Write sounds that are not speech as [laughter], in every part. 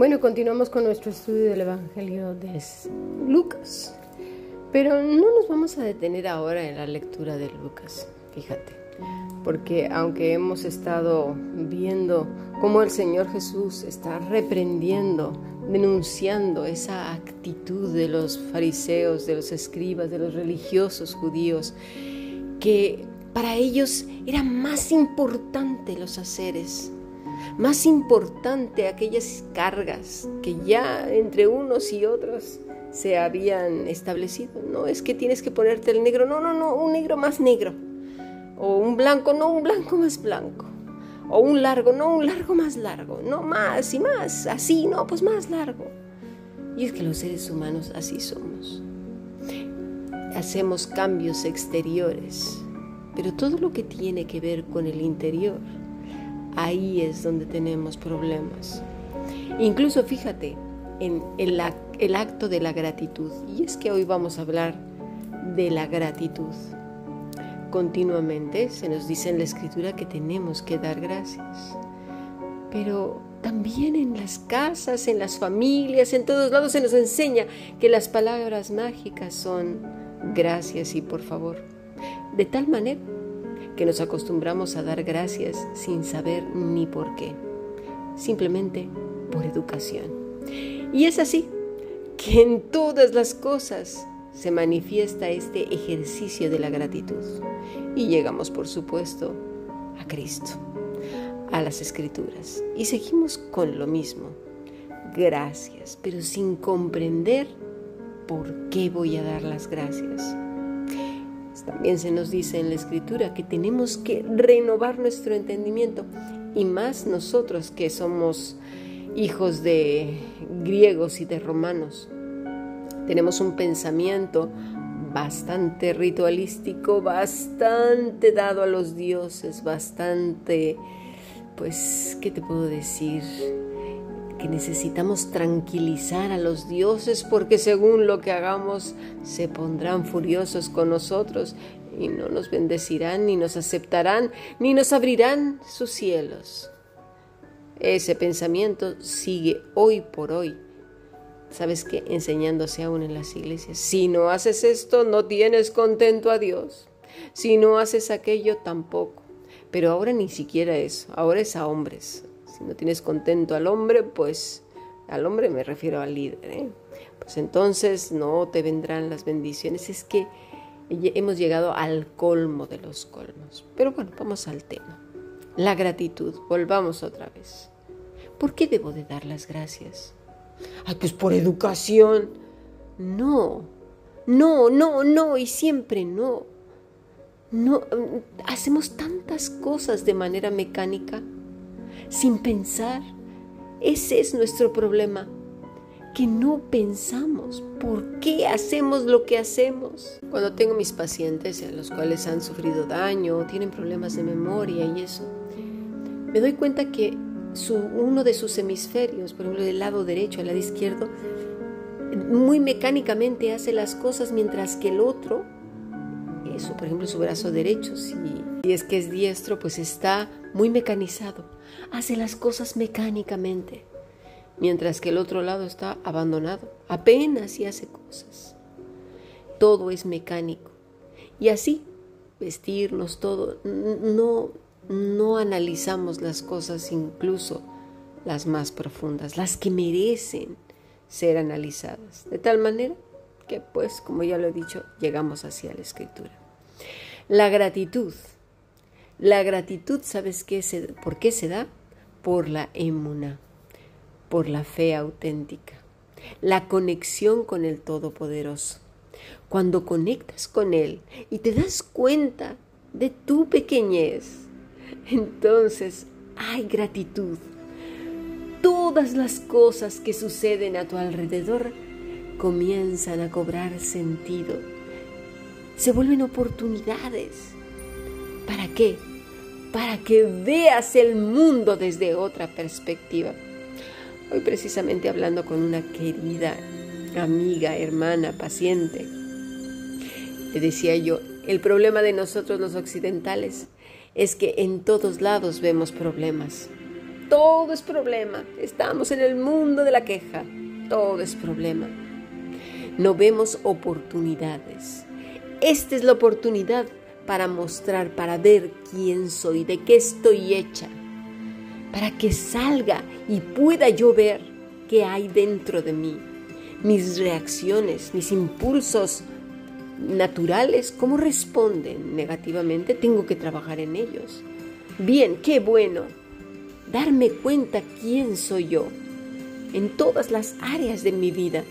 Bueno, continuamos con nuestro estudio del Evangelio de Lucas. Pero no nos vamos a detener ahora en la lectura de Lucas, fíjate. Porque aunque hemos estado viendo cómo el Señor Jesús está reprendiendo, denunciando esa actitud de los fariseos, de los escribas, de los religiosos judíos, que para ellos era más importante los haceres, más importante aquellas cargas que ya entre unos y otros se habían establecido. No es que tienes que ponerte el negro, no, no, no, un negro más negro. O un blanco, no, un blanco más blanco. O un largo, no, un largo más largo. No, más y más, así, no, pues más largo. Y es que los seres humanos así somos. Hacemos cambios exteriores, pero todo lo que tiene que ver con el interior, ahí es donde tenemos problemas. Incluso fíjate en el, el acto de la gratitud. Y es que hoy vamos a hablar de la gratitud. Continuamente se nos dice en la escritura que tenemos que dar gracias. Pero también en las casas, en las familias, en todos lados se nos enseña que las palabras mágicas son gracias y por favor. De tal manera que nos acostumbramos a dar gracias sin saber ni por qué, simplemente por educación. Y es así que en todas las cosas se manifiesta este ejercicio de la gratitud. Y llegamos, por supuesto, a Cristo, a las escrituras. Y seguimos con lo mismo. Gracias, pero sin comprender por qué voy a dar las gracias. También se nos dice en la escritura que tenemos que renovar nuestro entendimiento y más nosotros que somos hijos de griegos y de romanos. Tenemos un pensamiento bastante ritualístico, bastante dado a los dioses, bastante, pues, ¿qué te puedo decir? Que necesitamos tranquilizar a los dioses porque según lo que hagamos se pondrán furiosos con nosotros y no nos bendecirán, ni nos aceptarán, ni nos abrirán sus cielos. Ese pensamiento sigue hoy por hoy ¿sabes qué? Enseñándose aún en las iglesias. Si no haces esto, no tienes contento a Dios. Si no haces aquello, tampoco. Pero ahora ni siquiera eso, ahora es a hombres. Si no tienes contento al hombre, pues al hombre me refiero al líder. ¿eh? Pues entonces no te vendrán las bendiciones. Es que hemos llegado al colmo de los colmos. Pero bueno, vamos al tema. La gratitud, volvamos otra vez. ¿Por qué debo de dar las gracias? Ay, pues por educación. No, no, no, no, y siempre no. No, hacemos tantas cosas de manera mecánica, sin pensar. Ese es nuestro problema, que no pensamos por qué hacemos lo que hacemos. Cuando tengo mis pacientes, a los cuales han sufrido daño tienen problemas de memoria y eso, me doy cuenta que uno de sus hemisferios, por ejemplo, del lado derecho al lado izquierdo, muy mecánicamente hace las cosas mientras que el otro, eso, por ejemplo, su brazo derecho, si, si es que es diestro, pues está muy mecanizado, hace las cosas mecánicamente, mientras que el otro lado está abandonado, apenas y hace cosas. Todo es mecánico. Y así, vestirnos, todo, no, no analizamos las cosas, incluso las más profundas, las que merecen ser analizadas. De tal manera que, pues, como ya lo he dicho, llegamos hacia la escritura. La gratitud. La gratitud, ¿sabes qué por qué se da? Por la emuna, por la fe auténtica, la conexión con el Todopoderoso. Cuando conectas con Él y te das cuenta de tu pequeñez, entonces hay gratitud. Todas las cosas que suceden a tu alrededor comienzan a cobrar sentido. Se vuelven oportunidades. ¿Para qué? Para que veas el mundo desde otra perspectiva. Hoy precisamente hablando con una querida amiga, hermana, paciente, le decía yo, el problema de nosotros los occidentales es que en todos lados vemos problemas. todo es problema. Estamos en el mundo de la queja. Todo es problema. No vemos oportunidades. Esta es la oportunidad para mostrar, para ver quién soy, de qué estoy hecha, para que salga y pueda yo ver qué hay dentro de mí, mis reacciones, mis impulsos naturales, cómo responden negativamente, tengo que trabajar en ellos. Bien, qué bueno. Darme cuenta quién soy yo. En todas las áreas de mi vida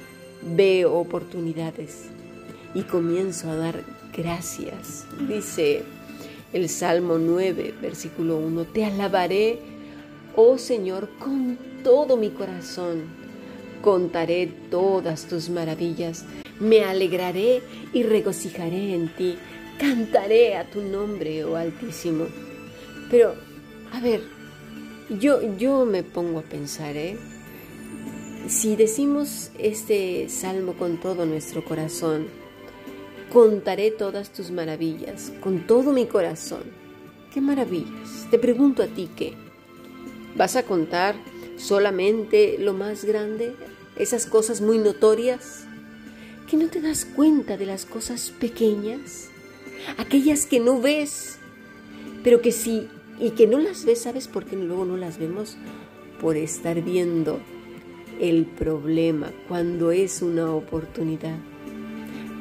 veo oportunidades y comienzo a dar gracias. Dice el Salmo 9, versículo 1, Te alabaré, oh Señor, con todo mi corazón. Contaré todas tus maravillas me alegraré y regocijaré en ti. Cantaré a tu nombre, oh Altísimo. Pero, a ver, yo, yo me pongo a pensar, ¿eh? Si decimos este salmo con todo nuestro corazón, contaré todas tus maravillas, con todo mi corazón. ¿Qué maravillas? Te pregunto a ti qué. ¿Vas a contar solamente lo más grande? ¿Esas cosas muy notorias? que no te das cuenta de las cosas pequeñas, aquellas que no ves, pero que sí, y que no las ves, ¿sabes por qué luego no las vemos? Por estar viendo el problema cuando es una oportunidad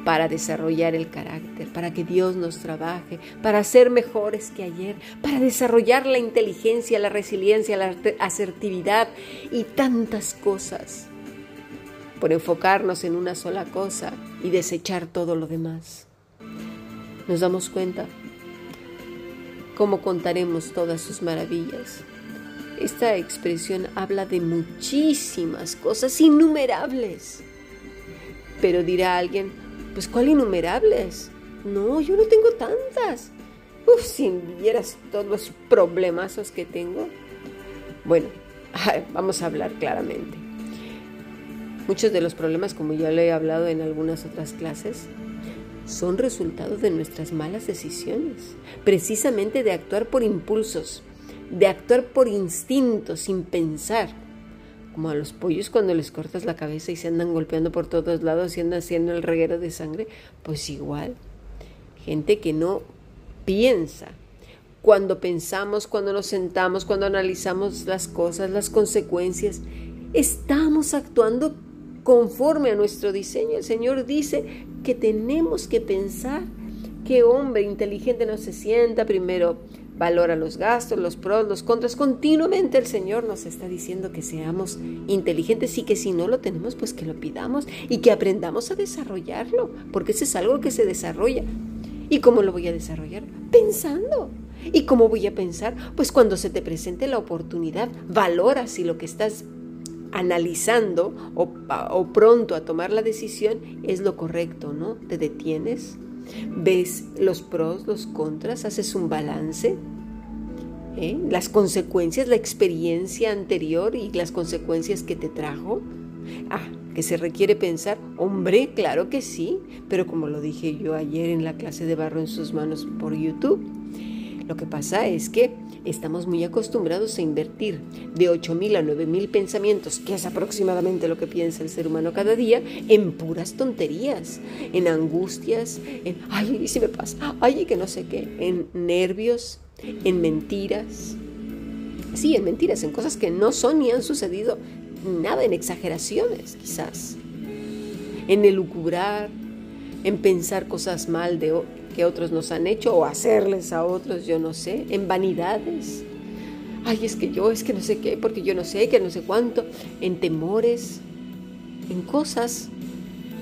para desarrollar el carácter, para que Dios nos trabaje, para ser mejores que ayer, para desarrollar la inteligencia, la resiliencia, la asertividad y tantas cosas por enfocarnos en una sola cosa y desechar todo lo demás. Nos damos cuenta cómo contaremos todas sus maravillas. Esta expresión habla de muchísimas cosas innumerables. Pero dirá alguien, pues ¿cuál innumerables? No, yo no tengo tantas. Uf, si vieras todos los problemazos que tengo. Bueno, [laughs] vamos a hablar claramente. Muchos de los problemas, como ya le he hablado en algunas otras clases, son resultado de nuestras malas decisiones, precisamente de actuar por impulsos, de actuar por instinto, sin pensar. Como a los pollos cuando les cortas la cabeza y se andan golpeando por todos lados y andan haciendo el reguero de sangre, pues igual. Gente que no piensa. Cuando pensamos, cuando nos sentamos, cuando analizamos las cosas, las consecuencias, estamos actuando conforme a nuestro diseño. El Señor dice que tenemos que pensar qué hombre inteligente no se sienta, primero valora los gastos, los pros, los contras. Continuamente el Señor nos está diciendo que seamos inteligentes y que si no lo tenemos, pues que lo pidamos y que aprendamos a desarrollarlo, porque eso es algo que se desarrolla. ¿Y cómo lo voy a desarrollar? Pensando. ¿Y cómo voy a pensar? Pues cuando se te presente la oportunidad, valora si lo que estás analizando o, pronto a tomar la decisión es lo correcto, ¿no? Te detienes, ves los pros, los contras, haces un balance, ¿eh? las consecuencias, la experiencia anterior y las consecuencias que te trajo. Ah, que se requiere pensar, hombre, claro que sí, pero como lo dije yo ayer en la clase de barro en sus manos por YouTube, lo que pasa es que estamos muy acostumbrados a invertir de 8.000 a 9.000 pensamientos, que es aproximadamente lo que piensa el ser humano cada día, en puras tonterías, en angustias, en, ay, si me pasa, ay, que no sé qué, en nervios, en mentiras. Sí, en mentiras, en cosas que no son ni han sucedido, nada, en exageraciones quizás, en elucubrar, en pensar cosas mal de, que otros nos han hecho o hacerles a otros, yo no sé, en vanidades. Ay, es que yo, es que no sé qué, porque yo no sé, que no sé cuánto, en temores, en cosas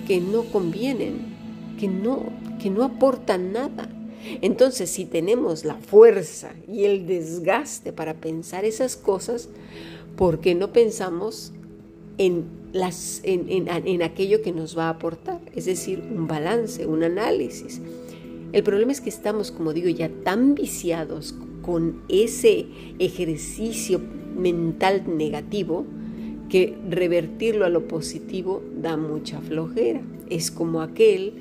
que no convienen, que no, que no aportan nada. Entonces, si tenemos la fuerza y el desgaste para pensar esas cosas, ¿por qué no pensamos en, las, en, en, en aquello que nos va a aportar? Es decir, un balance, un análisis. El problema es que estamos, como digo, ya tan viciados con ese ejercicio mental negativo que revertirlo a lo positivo da mucha flojera. Es como aquel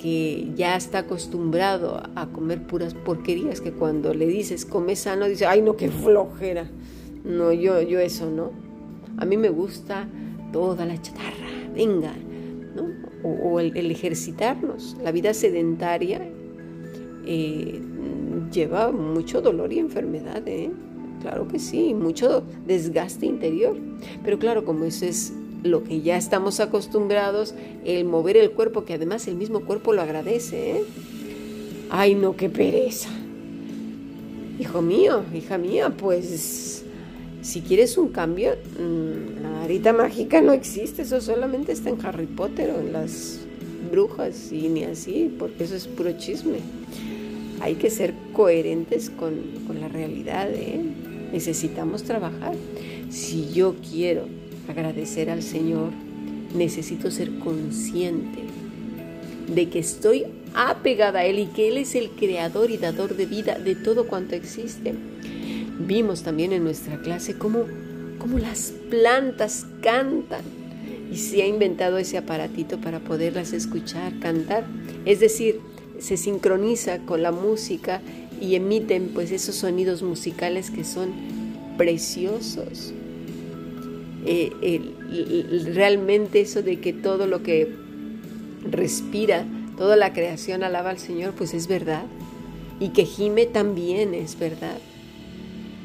que ya está acostumbrado a comer puras porquerías que cuando le dices come sano dice, ay no, qué flojera. No, yo, yo eso no. A mí me gusta toda la chatarra, venga, O, el, ejercitarnos. La vida sedentaria eh, lleva mucho dolor y enfermedad, ¿eh? Claro que sí, mucho desgaste interior. Pero claro, como eso es lo que ya estamos acostumbrados, el mover el cuerpo, que además el mismo cuerpo lo agradece, ¿eh? Ay, no, qué pereza. Hijo mío, hija mía, pues si quieres un cambio, mm, la varita mágica no existe, eso solamente está en Harry Potter o en las brujas y ni así, porque eso es puro chisme. Hay que ser coherentes con, con la realidad, ¿eh? necesitamos trabajar. Si yo quiero agradecer al Señor, necesito ser consciente de que estoy apegada a Él y que Él es el creador y dador de vida de todo cuanto existe. Vimos también en nuestra clase cómo, cómo las plantas cantan y se ha inventado ese aparatito para poderlas escuchar cantar. Es decir, se sincroniza con la música y emiten pues esos sonidos musicales que son preciosos. Eh, realmente eso de que todo lo que respira, toda la creación alaba al Señor, pues es verdad. Y que gime también es verdad.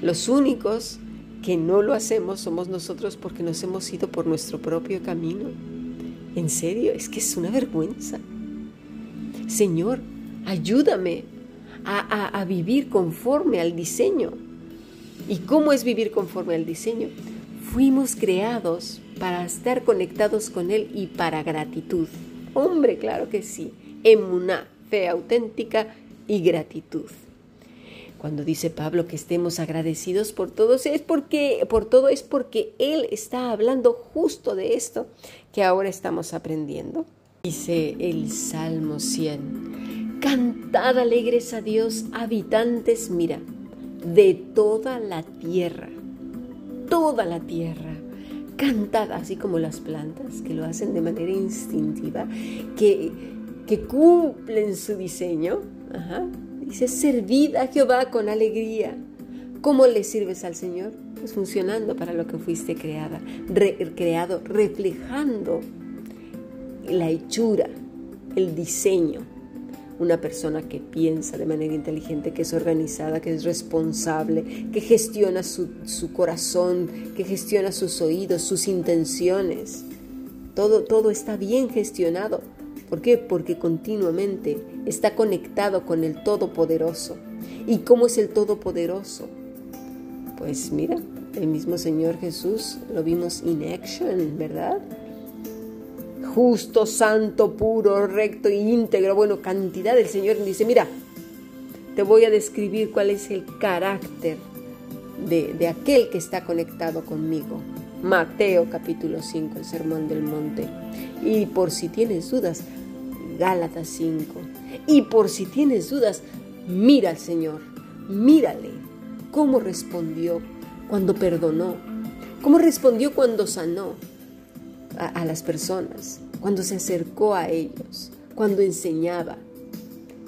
Los únicos que no lo hacemos somos nosotros porque nos hemos ido por nuestro propio camino. En serio, es que es una vergüenza. Señor, ayúdame a, vivir conforme al diseño. ¿Y cómo es vivir conforme al diseño? Fuimos creados para estar conectados con Él y para gratitud. Hombre, claro que sí. Emuná, fe auténtica y gratitud. Cuando dice Pablo que estemos agradecidos por todos es porque por todo es porque él está hablando justo de esto que ahora estamos aprendiendo. Dice el Salmo 100. Cantad alegres a Dios, habitantes, mira, de toda la tierra. Toda la tierra. Cantad, así como las plantas, que lo hacen de manera instintiva, que, que cumplen su diseño. Ajá Dice, servid a Jehová con alegría. ¿Cómo le sirves al Señor? Pues funcionando para lo que fuiste creada, creado, reflejando la hechura, el diseño. Una persona que piensa de manera inteligente, que es organizada, que es responsable, que gestiona su, su corazón, que gestiona sus oídos, sus intenciones. Todo, todo está bien gestionado ¿Por qué? Porque continuamente está conectado con el Todopoderoso. ¿Y cómo es el Todopoderoso? Pues mira, el mismo Señor Jesús lo vimos in action, ¿verdad? Justo, santo, puro, recto íntegro. Bueno, cantidad del Señor dice, mira, te voy a describir cuál es el carácter de, de aquel que está conectado conmigo. Mateo capítulo 5, el Sermón del Monte. Y por si tienes dudas, Gálatas 5. Y por si tienes dudas, mira al Señor, mírale cómo respondió cuando perdonó, cómo respondió cuando sanó a, a las personas, cuando se acercó a ellos, cuando enseñaba.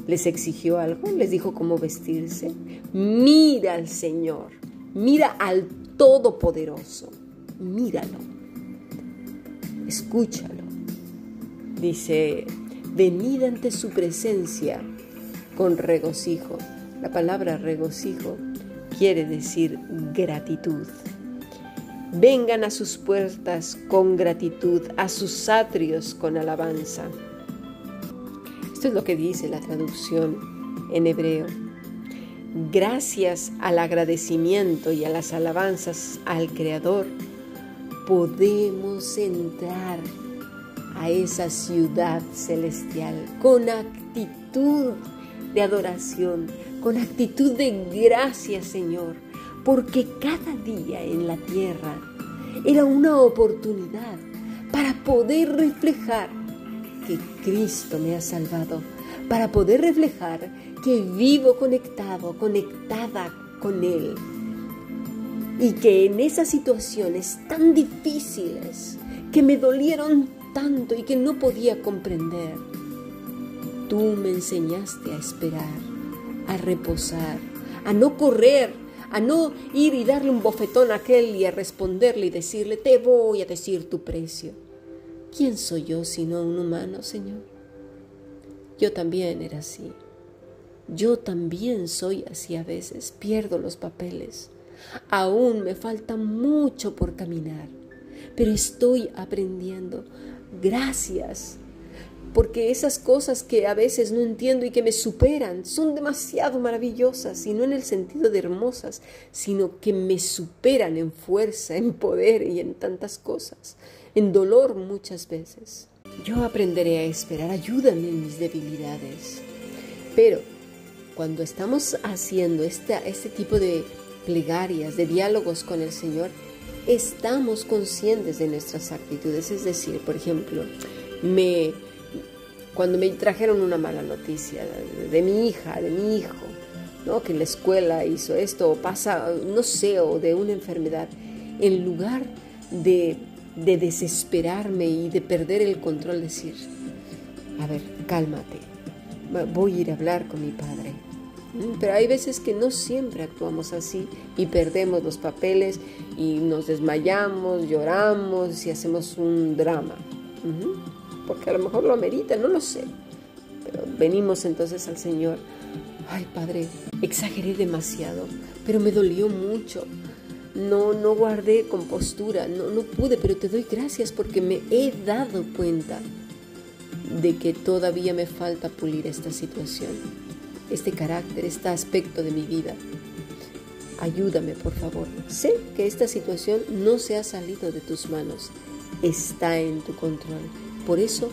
¿Les exigió algo? ¿Les dijo cómo vestirse? Mira al Señor, mira al Todopoderoso, míralo, escúchalo. Dice venid ante su presencia con regocijo. La palabra regocijo quiere decir gratitud. Vengan a sus puertas con gratitud, a sus atrios con alabanza. Esto es lo que dice la traducción en hebreo. Gracias al agradecimiento y a las alabanzas al Creador, podemos entrar a esa ciudad celestial con actitud de adoración, con actitud de gracias Señor, porque cada día en la tierra era una oportunidad para poder reflejar que Cristo me ha salvado, para poder reflejar que vivo conectado, conectada con Él. Y que en esas situaciones tan difíciles que me dolieron tanto y que no podía comprender. Tú me enseñaste a esperar, a reposar, a no correr, a no ir y darle un bofetón a aquel y a responderle y decirle, te voy a decir tu precio. ¿Quién soy yo sino un humano, Señor? Yo también era así. Yo también soy así a veces, pierdo los papeles. Aún me falta mucho por caminar, pero estoy aprendiendo. Gracias porque esas cosas que a veces no entiendo y que me superan son demasiado maravillosas, y no en el sentido de hermosas, sino que me superan en fuerza, en poder y en tantas cosas, en dolor muchas veces. Yo aprenderé a esperar, ayúdame en mis debilidades. Pero cuando estamos haciendo este, este tipo de plegarias, de diálogos con el Señor, estamos conscientes de nuestras actitudes. Es decir, por ejemplo, me cuando me trajeron una mala noticia de, mi hija, de mi hijo, ¿no? que la escuela hizo esto, o pasa, no sé, o de una enfermedad, en lugar de, de desesperarme y de perder el control, decir, a ver, cálmate, voy a ir a hablar con mi padre. Mm, pero hay veces que no siempre actuamos así y perdemos los papeles y nos desmayamos, lloramos y hacemos un drama porque a lo mejor lo amerita, no lo sé. Pero venimos entonces al Señor. Ay, Padre, exageré demasiado, pero me dolió mucho. No, no guardé compostura, no, no pude, pero te doy gracias porque me he dado cuenta de que todavía me falta pulir esta situación, este carácter, este aspecto de mi vida. Ayúdame, por favor. Sé que esta situación no se ha salido de tus manos, está en tu control por eso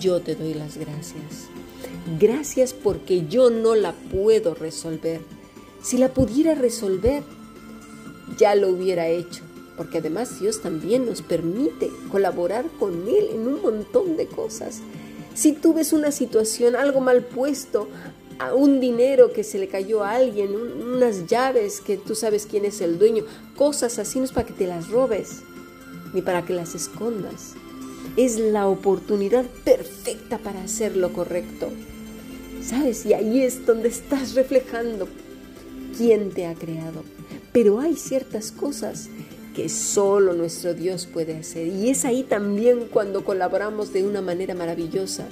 yo te doy las gracias. Gracias porque yo no la puedo resolver. Si la pudiera resolver, ya lo hubiera hecho. Porque además Dios también nos permite colaborar con Él en un montón de cosas. Si tú ves una situación, algo mal puesto, un dinero que se le cayó a alguien, unas llaves que tú sabes quién es el dueño, cosas así no es para que te las robes, ni para que las escondas es la oportunidad perfecta para hacer lo correcto. ¿Sabes? Y ahí es donde estás reflejando quién te ha creado. Pero hay ciertas cosas que solo nuestro Dios puede hacer. Y es ahí también cuando colaboramos de una manera maravillosa,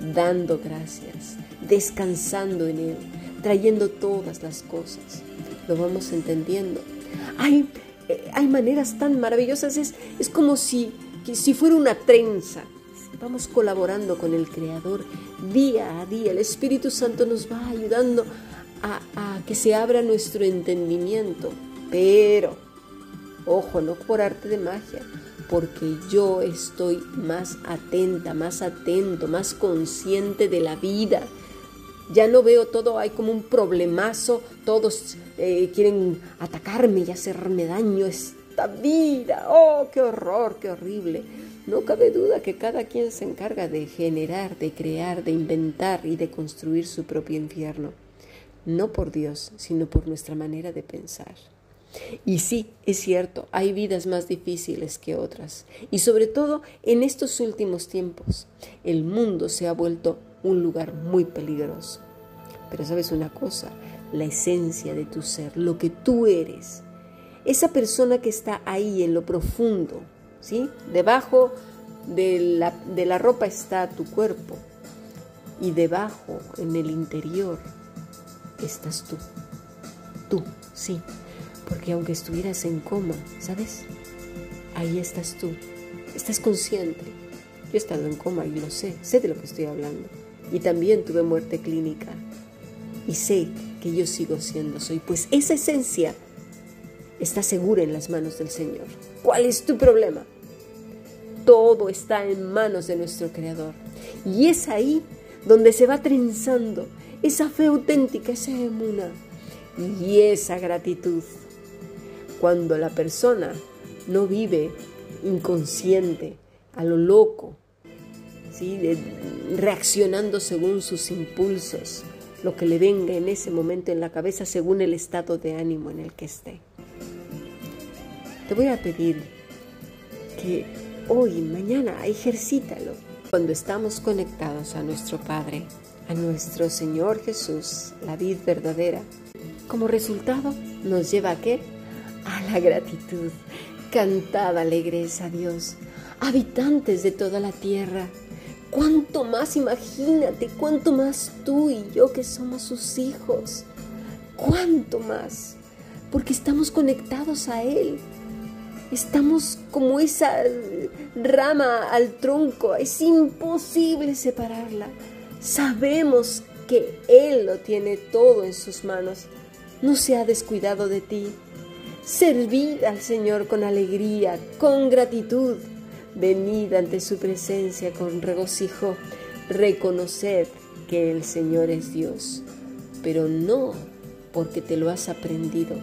dando gracias, descansando en Él, trayendo todas las cosas. Lo vamos entendiendo. Hay, eh, hay maneras tan maravillosas, es, es como si que si fuera una trenza. Vamos colaborando con el Creador día a día. El Espíritu Santo nos va ayudando a, a que se abra nuestro entendimiento. Pero, ojo, no por arte de magia, porque yo estoy más atenta, más atento, más consciente de la vida. Ya no veo todo, hay como un problemazo, todos eh, quieren atacarme y hacerme daño, vida. Oh, qué horror, qué horrible. No cabe duda que cada quien se encarga de generar, de crear, de inventar y de construir su propio infierno. No por Dios, sino por nuestra manera de pensar. Y sí, es cierto, hay vidas más difíciles que otras. Y sobre todo en estos últimos tiempos, el mundo se ha vuelto un lugar muy peligroso. Pero sabes una cosa, la esencia de tu ser, lo que tú eres, esa persona que está ahí en lo profundo, ¿sí? Debajo de la, de la ropa está tu cuerpo y debajo, en el interior, estás tú. Tú, sí, porque aunque estuvieras en coma, ¿sabes? Ahí estás tú. Estás consciente. Yo he estado en coma y lo sé, sé de lo que estoy hablando. Y también tuve muerte clínica. Y sé que yo sigo siendo soy, pues esa esencia está segura en las manos del Señor. ¿Cuál es tu problema? Todo está en manos de nuestro Creador. Y es ahí donde se va trenzando esa fe auténtica, esa emuna y esa gratitud. Cuando la persona no vive inconsciente, a lo loco, ¿sí? reaccionando según sus impulsos, lo que le venga en ese momento en la cabeza según el estado de ánimo en el que esté. Te voy a pedir que hoy, mañana, ejercítalo. Cuando estamos conectados a nuestro Padre, a nuestro Señor Jesús, la vid verdadera, como resultado nos lleva a qué? A la gratitud. Cantad alegres a Dios, habitantes de toda la tierra. Cuánto más imagínate, cuánto más tú y yo que somos sus hijos. Cuánto más, porque estamos conectados a Él. Estamos como esa rama al tronco, es imposible separarla. Sabemos que Él lo tiene todo en sus manos. No se ha descuidado de ti. Servid al Señor con alegría, con gratitud. Venid ante su presencia con regocijo. Reconoced que el Señor es Dios, pero no porque te lo has aprendido.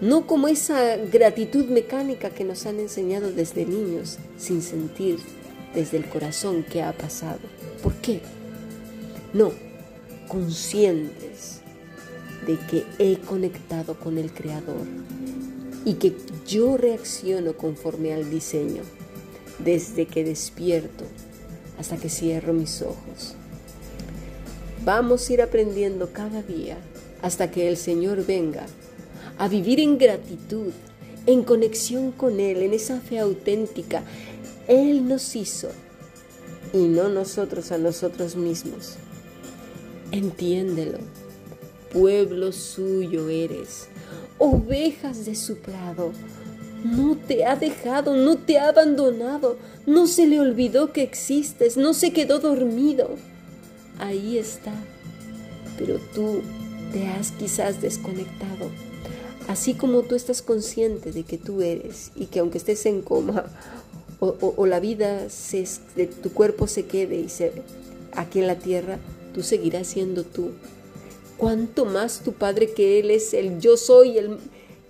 No como esa gratitud mecánica que nos han enseñado desde niños, sin sentir desde el corazón que ha pasado. ¿Por qué? No, conscientes de que he conectado con el Creador y que yo reacciono conforme al diseño, desde que despierto hasta que cierro mis ojos. Vamos a ir aprendiendo cada día hasta que el Señor venga a vivir en gratitud, en conexión con Él, en esa fe auténtica. Él nos hizo y no nosotros a nosotros mismos. Entiéndelo pueblo suyo eres, ovejas de su prado. No te ha dejado, no te ha abandonado, no se le olvidó que existes, no se quedó dormido. Ahí está, pero tú te has quizás desconectado. Así como tú estás consciente de que tú eres y que aunque estés en coma o, la vida se, de tu cuerpo se quede y se, aquí en la tierra, tú seguirás siendo tú cuánto más tu Padre que Él es el yo soy, el,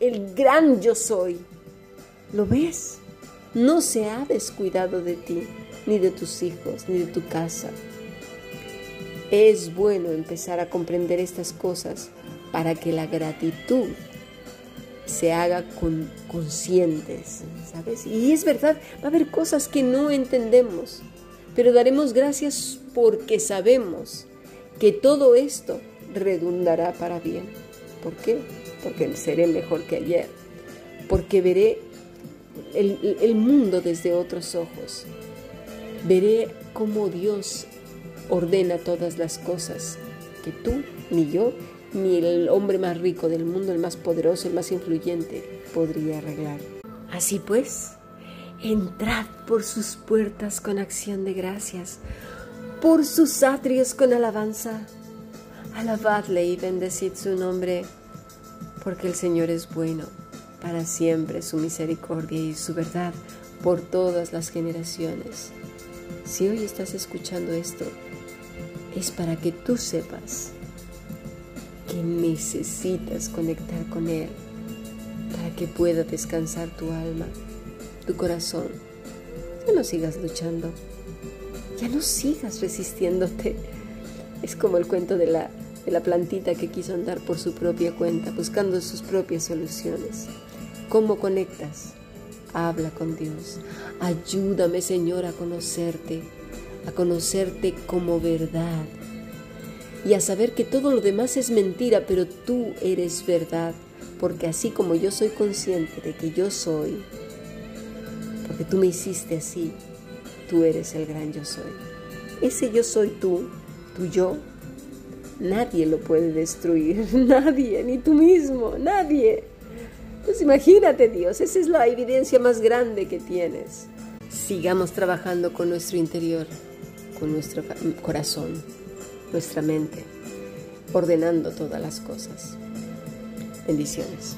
el gran yo soy. ¿Lo ves? No se ha descuidado de ti, ni de tus hijos, ni de tu casa. Es bueno empezar a comprender estas cosas para que la gratitud se haga con conscientes, ¿sabes? Y es verdad, va a haber cosas que no entendemos, pero daremos gracias porque sabemos que todo esto redundará para bien. ¿Por qué? Porque seré mejor que ayer. Porque veré el, mundo desde otros ojos. Veré cómo Dios ordena todas las cosas que tú, ni yo, ni el hombre más rico del mundo, el más poderoso, el más influyente, podría arreglar. Así pues, entrad por sus puertas con acción de gracias, por sus atrios con alabanza Alabadle y bendecid su nombre, porque el Señor es bueno, para siempre su misericordia y su verdad por todas las generaciones. Si hoy estás escuchando esto, es para que tú sepas que necesitas conectar con Él, para que pueda descansar tu alma, tu corazón. Ya no sigas luchando, ya no sigas resistiéndote. Es como el cuento de la la plantita que quiso andar por su propia cuenta, buscando sus propias soluciones. ¿Cómo conectas? Habla con Dios. Ayúdame, Señor, a conocerte, a conocerte como verdad y a saber que todo lo demás es mentira, pero tú eres verdad, porque así como yo soy consciente de que yo soy, porque tú me hiciste así, tú eres el gran yo soy. Ese yo soy tú, tu yo, Nadie lo puede destruir, [laughs] nadie, ni tú mismo, nadie. Pues imagínate Dios, esa es la evidencia más grande que tienes. Sigamos trabajando con nuestro interior, con nuestro corazón, nuestra mente, ordenando todas las cosas. Bendiciones.